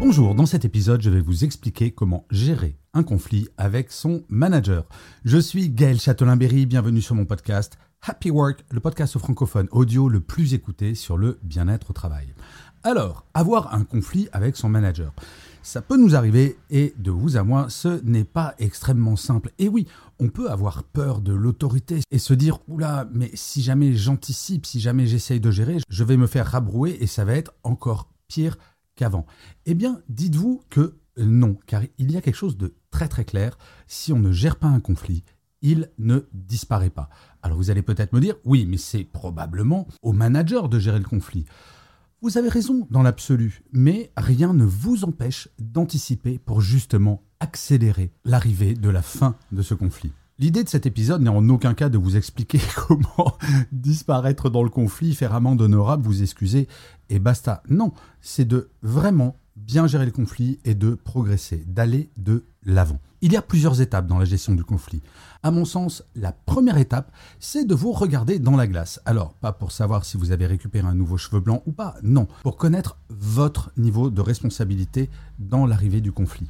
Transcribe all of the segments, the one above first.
Bonjour, dans cet épisode, je vais vous expliquer comment gérer un conflit avec son manager. Je suis Gaël Châtelain-Berry, bienvenue sur mon podcast Happy Work, le podcast francophone audio le plus écouté sur le bien-être au travail. Alors, avoir un conflit avec son manager. Ça peut nous arriver et de vous à moi, ce n'est pas extrêmement simple. Et oui, on peut avoir peur de l'autorité et se dire oula, mais si jamais j'anticipe, si jamais j'essaye de gérer, je vais me faire rabrouer et ça va être encore pire qu'avant. Eh bien, dites-vous que non, car il y a quelque chose de très très clair. Si on ne gère pas un conflit, il ne disparaît pas. Alors vous allez peut-être me dire, oui, mais c'est probablement au manager de gérer le conflit. Vous avez raison dans l'absolu, mais rien ne vous empêche d'anticiper pour justement accélérer l'arrivée de la fin de ce conflit. L'idée de cet épisode n'est en aucun cas de vous expliquer comment disparaître dans le conflit, faire amende honorable, vous excuser et basta. Non, c'est de vraiment bien gérer le conflit et de progresser, d'aller de l'avant. Il y a plusieurs étapes dans la gestion du conflit. À mon sens, la première étape, c'est de vous regarder dans la glace. Alors, pas pour savoir si vous avez récupéré un nouveau cheveu blanc ou pas, non, pour connaître votre niveau de responsabilité dans l'arrivée du conflit.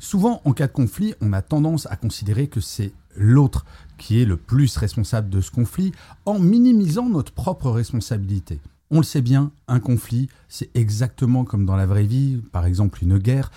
Souvent, en cas de conflit, on a tendance à considérer que c'est l'autre qui est le plus responsable de ce conflit en minimisant notre propre responsabilité. On le sait bien, un conflit, c'est exactement comme dans la vraie vie, par exemple une guerre.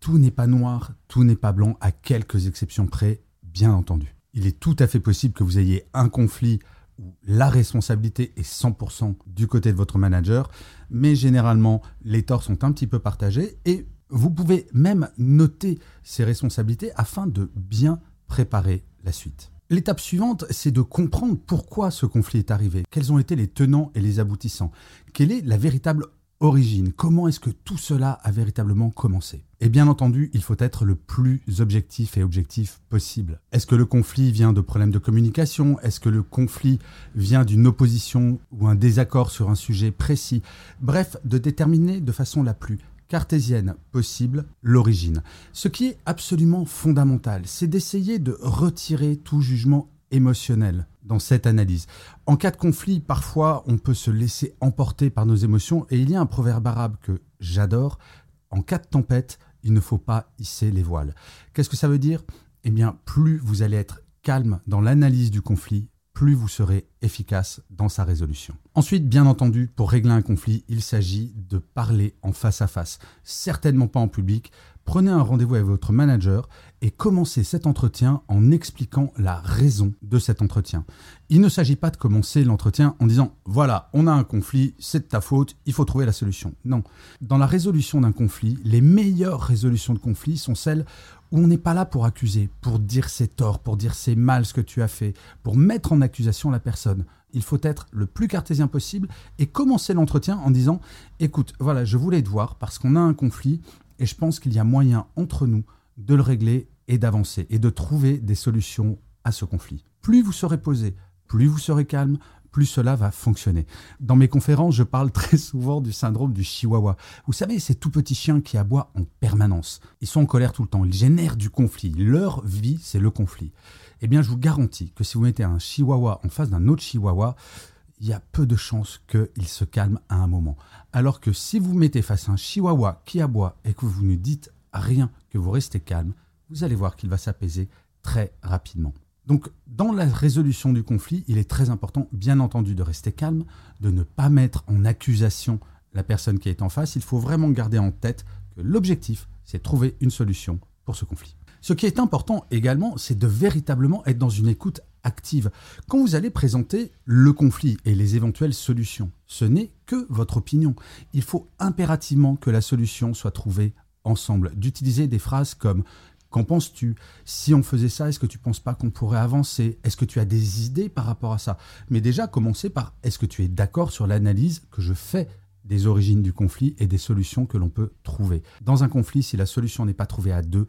Tout n'est pas noir, tout n'est pas blanc, à quelques exceptions près, bien entendu. Il est tout à fait possible que vous ayez un conflit où la responsabilité est 100% du côté de votre manager, mais généralement les torts sont un petit peu partagés et vous pouvez même noter ces responsabilités afin de bien préparer la suite. L'étape suivante, c'est de comprendre pourquoi ce conflit est arrivé, quels ont été les tenants et les aboutissants, quelle est la véritable origine, comment est-ce que tout cela a véritablement commencé? Et bien entendu, il faut être le plus objectif et objectif possible. Est-ce que le conflit vient de problèmes de communication? Est-ce que le conflit vient d'une opposition ou un désaccord sur un sujet précis? Bref, de déterminer de façon la plus cartésienne possible l'origine. Ce qui est absolument fondamental, c'est d'essayer de retirer tout jugement émotionnel dans cette analyse. En cas de conflit, parfois, on peut se laisser emporter par nos émotions et il y a un proverbe arabe que j'adore. En cas de tempête, il ne faut pas hisser les voiles. Qu'est-ce que ça veut dire? Eh bien, plus vous allez être calme dans l'analyse du conflit, plus vous serez efficace dans sa résolution. Ensuite, bien entendu, pour régler un conflit, il s'agit de parler en face à face, certainement pas en public. Prenez un rendez-vous avec votre manager et commencez cet entretien en expliquant la raison de cet entretien. Il ne s'agit pas de commencer l'entretien en disant voilà, on a un conflit, c'est de ta faute, il faut trouver la solution. Non. Dans la résolution d'un conflit, les meilleures résolutions de conflit sont celles où on n'est pas là pour accuser, pour dire c'est tort, pour dire c'est mal ce que tu as fait, pour mettre en accusation la personne. Il faut être le plus cartésien possible et commencer l'entretien en disant écoute, voilà, je voulais te voir parce qu'on a un conflit et je pense qu'il y a moyen entre nous de le régler et d'avancer et de trouver des solutions à ce conflit. Plus vous serez posé, plus vous serez calme, plus cela va fonctionner. Dans mes conférences, je parle très souvent du syndrome du chihuahua. Vous savez, ces tout petits chiens qui aboient en permanence. Ils sont en colère tout le temps, ils génèrent du conflit. Leur vie, c'est le conflit. Eh bien, je vous garantis que si vous mettez un chihuahua en face d'un autre chihuahua, il y a peu de chances qu'il se calme à un moment. Alors que si vous mettez face à un chihuahua qui aboie et que vous ne dites rien, que vous restez calme, vous allez voir qu'il va s'apaiser très rapidement. Donc, dans la résolution du conflit, il est très important, bien entendu, de rester calme, de ne pas mettre en accusation la personne qui est en face. Il faut vraiment garder en tête que l'objectif, c'est trouver une solution pour ce conflit. Ce qui est important également, c'est de véritablement être dans une écoute active. Quand vous allez présenter le conflit et les éventuelles solutions, ce n'est que votre opinion. Il faut impérativement que la solution soit trouvée ensemble, d'utiliser des phrases comme Qu'en penses-tu? Si on faisait ça, est-ce que tu ne penses pas qu'on pourrait avancer? Est-ce que tu as des idées par rapport à ça? Mais déjà, commencer par est-ce que tu es d'accord sur l'analyse que je fais des origines du conflit et des solutions que l'on peut trouver? Dans un conflit, si la solution n'est pas trouvée à deux,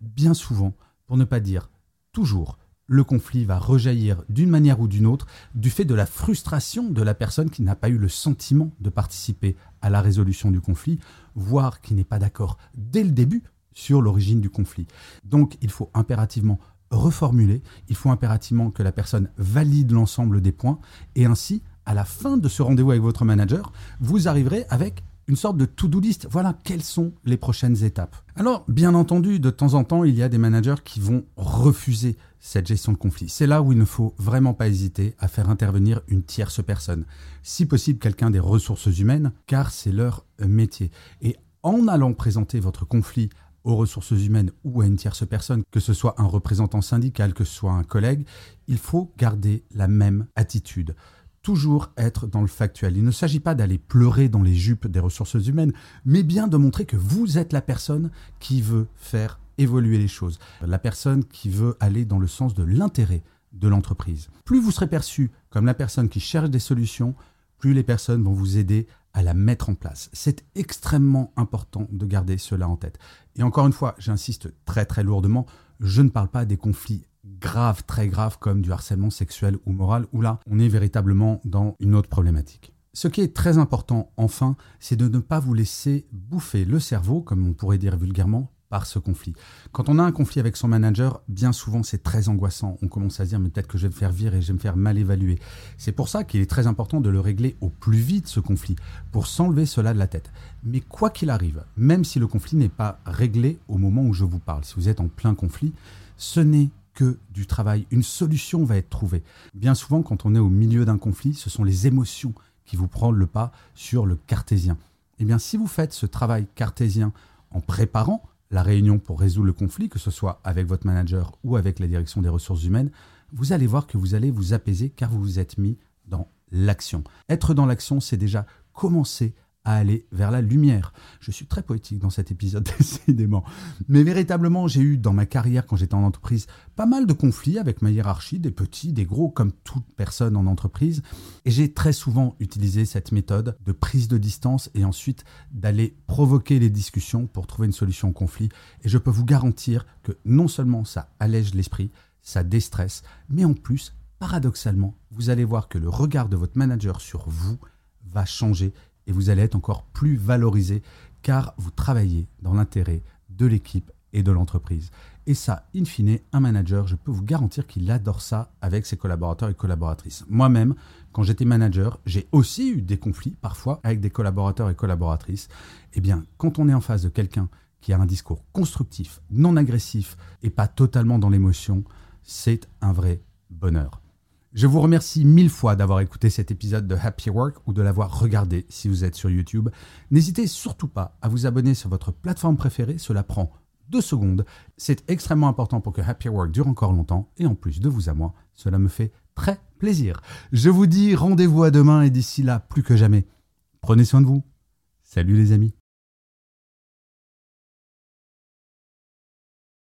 bien souvent, pour ne pas dire toujours, le conflit va rejaillir d'une manière ou d'une autre du fait de la frustration de la personne qui n'a pas eu le sentiment de participer à la résolution du conflit, voire qui n'est pas d'accord dès le début sur l'origine du conflit. Donc il faut impérativement reformuler, il faut impérativement que la personne valide l'ensemble des points, et ainsi à la fin de ce rendez-vous avec votre manager, vous arriverez avec une sorte de to-do list. Voilà quelles sont les prochaines étapes. Alors, bien entendu, de temps en temps, il y a des managers qui vont refuser cette gestion de conflit. C'est là où il ne faut vraiment pas hésiter à faire intervenir une tierce personne. Si possible, quelqu'un des ressources humaines, car c'est leur métier. Et en allant présenter votre conflit aux ressources humaines ou à une tierce personne, que ce soit un représentant syndical, que ce soit un collègue, il faut garder la même attitude toujours être dans le factuel. Il ne s'agit pas d'aller pleurer dans les jupes des ressources humaines, mais bien de montrer que vous êtes la personne qui veut faire évoluer les choses, la personne qui veut aller dans le sens de l'intérêt de l'entreprise. Plus vous serez perçu comme la personne qui cherche des solutions, plus les personnes vont vous aider à la mettre en place. C'est extrêmement important de garder cela en tête. Et encore une fois, j'insiste très très lourdement, je ne parle pas des conflits grave, très grave, comme du harcèlement sexuel ou moral, où là, on est véritablement dans une autre problématique. Ce qui est très important, enfin, c'est de ne pas vous laisser bouffer le cerveau, comme on pourrait dire vulgairement, par ce conflit. Quand on a un conflit avec son manager, bien souvent c'est très angoissant. On commence à se dire mais peut-être que je vais me faire virer, je vais me faire mal évaluer. C'est pour ça qu'il est très important de le régler au plus vite ce conflit, pour s'enlever cela de la tête. Mais quoi qu'il arrive, même si le conflit n'est pas réglé au moment où je vous parle, si vous êtes en plein conflit, ce n'est du travail. Une solution va être trouvée. Bien souvent, quand on est au milieu d'un conflit, ce sont les émotions qui vous prennent le pas sur le cartésien. Eh bien, si vous faites ce travail cartésien en préparant la réunion pour résoudre le conflit, que ce soit avec votre manager ou avec la direction des ressources humaines, vous allez voir que vous allez vous apaiser car vous vous êtes mis dans l'action. Être dans l'action, c'est déjà commencer à aller vers la lumière. Je suis très poétique dans cet épisode, décidément. Mais véritablement, j'ai eu dans ma carrière, quand j'étais en entreprise, pas mal de conflits avec ma hiérarchie, des petits, des gros, comme toute personne en entreprise. Et j'ai très souvent utilisé cette méthode de prise de distance et ensuite d'aller provoquer les discussions pour trouver une solution au conflit. Et je peux vous garantir que non seulement ça allège l'esprit, ça déstresse, mais en plus, paradoxalement, vous allez voir que le regard de votre manager sur vous va changer et vous allez être encore plus valorisé car vous travaillez dans l'intérêt de l'équipe et de l'entreprise. Et ça, in fine, un manager, je peux vous garantir qu'il adore ça avec ses collaborateurs et collaboratrices. Moi-même, quand j'étais manager, j'ai aussi eu des conflits parfois avec des collaborateurs et collaboratrices. Eh bien, quand on est en face de quelqu'un qui a un discours constructif, non agressif et pas totalement dans l'émotion, c'est un vrai bonheur. Je vous remercie mille fois d'avoir écouté cet épisode de Happy Work ou de l'avoir regardé si vous êtes sur YouTube. N'hésitez surtout pas à vous abonner sur votre plateforme préférée, cela prend deux secondes. C'est extrêmement important pour que Happy Work dure encore longtemps et en plus de vous à moi, cela me fait très plaisir. Je vous dis rendez-vous à demain et d'ici là, plus que jamais, prenez soin de vous. Salut les amis.